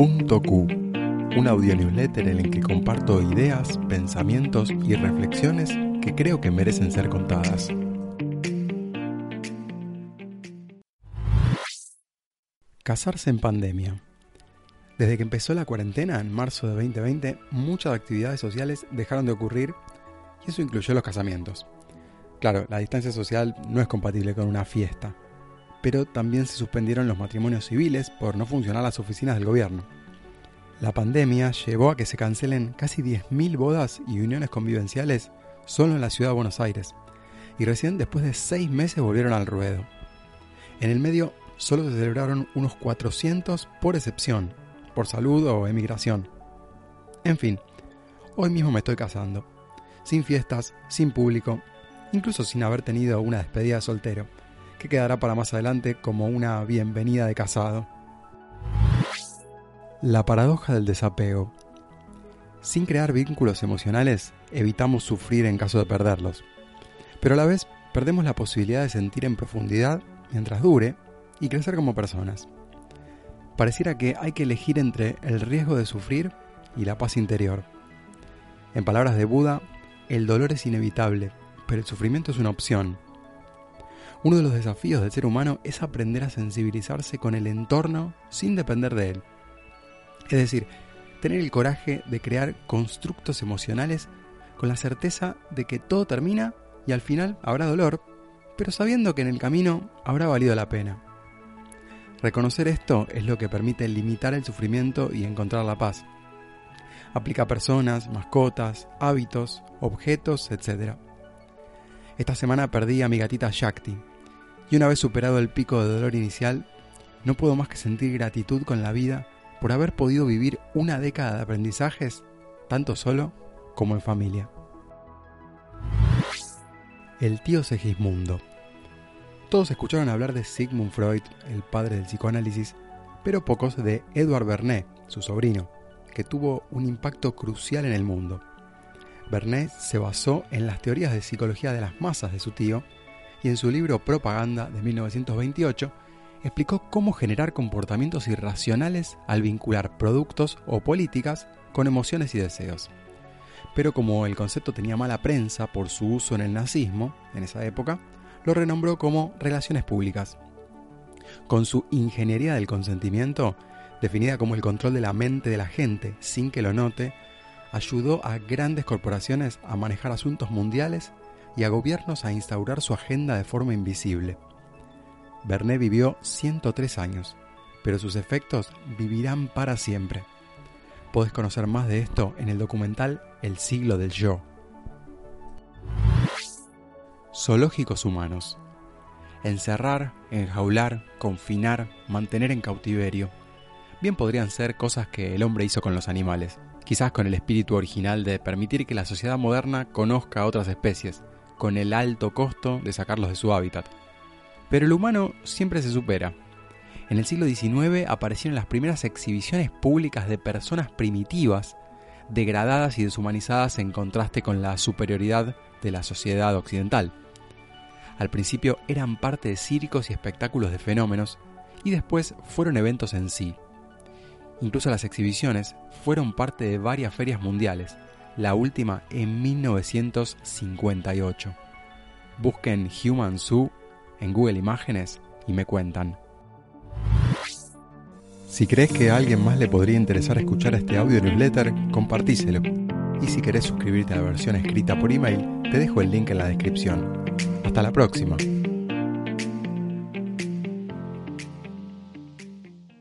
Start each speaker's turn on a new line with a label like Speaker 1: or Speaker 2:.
Speaker 1: Punto Q, un audio newsletter en el que comparto ideas, pensamientos y reflexiones que creo que merecen ser contadas. Casarse en pandemia. Desde que empezó la cuarentena en marzo de 2020, muchas actividades sociales dejaron de ocurrir y eso incluyó los casamientos. Claro, la distancia social no es compatible con una fiesta, pero también se suspendieron los matrimonios civiles por no funcionar las oficinas del gobierno. La pandemia llevó a que se cancelen casi 10.000 bodas y uniones convivenciales solo en la ciudad de Buenos Aires, y recién después de seis meses volvieron al ruedo. En el medio solo se celebraron unos 400 por excepción, por salud o emigración. En fin, hoy mismo me estoy casando, sin fiestas, sin público, incluso sin haber tenido una despedida de soltero, que quedará para más adelante como una bienvenida de casado. La paradoja del desapego. Sin crear vínculos emocionales, evitamos sufrir en caso de perderlos, pero a la vez perdemos la posibilidad de sentir en profundidad mientras dure y crecer como personas. Pareciera que hay que elegir entre el riesgo de sufrir y la paz interior. En palabras de Buda, el dolor es inevitable, pero el sufrimiento es una opción. Uno de los desafíos del ser humano es aprender a sensibilizarse con el entorno sin depender de él. Es decir, tener el coraje de crear constructos emocionales con la certeza de que todo termina y al final habrá dolor, pero sabiendo que en el camino habrá valido la pena. Reconocer esto es lo que permite limitar el sufrimiento y encontrar la paz. Aplica a personas, mascotas, hábitos, objetos, etc. Esta semana perdí a mi gatita Shakti, y una vez superado el pico de dolor inicial, no puedo más que sentir gratitud con la vida por haber podido vivir una década de aprendizajes, tanto solo como en familia. El tío Segismundo. Todos escucharon hablar de Sigmund Freud, el padre del psicoanálisis, pero pocos de Edward Bernet, su sobrino, que tuvo un impacto crucial en el mundo. Bernet se basó en las teorías de psicología de las masas de su tío y en su libro Propaganda de 1928 explicó cómo generar comportamientos irracionales al vincular productos o políticas con emociones y deseos. Pero como el concepto tenía mala prensa por su uso en el nazismo, en esa época, lo renombró como relaciones públicas. Con su ingeniería del consentimiento, definida como el control de la mente de la gente sin que lo note, ayudó a grandes corporaciones a manejar asuntos mundiales y a gobiernos a instaurar su agenda de forma invisible. Bernet vivió 103 años, pero sus efectos vivirán para siempre. Podés conocer más de esto en el documental El siglo del yo. Zoológicos humanos. Encerrar, enjaular, confinar, mantener en cautiverio. Bien podrían ser cosas que el hombre hizo con los animales quizás con el espíritu original de permitir que la sociedad moderna conozca a otras especies, con el alto costo de sacarlos de su hábitat. Pero el humano siempre se supera. En el siglo XIX aparecieron las primeras exhibiciones públicas de personas primitivas, degradadas y deshumanizadas en contraste con la superioridad de la sociedad occidental. Al principio eran parte de circos y espectáculos de fenómenos, y después fueron eventos en sí, Incluso las exhibiciones fueron parte de varias ferias mundiales, la última en 1958. Busquen Human Zoo en Google Imágenes y me cuentan. Si crees que a alguien más le podría interesar escuchar este audio newsletter, compartíselo. Y si querés suscribirte a la versión escrita por email, te dejo el link en la descripción. Hasta la próxima.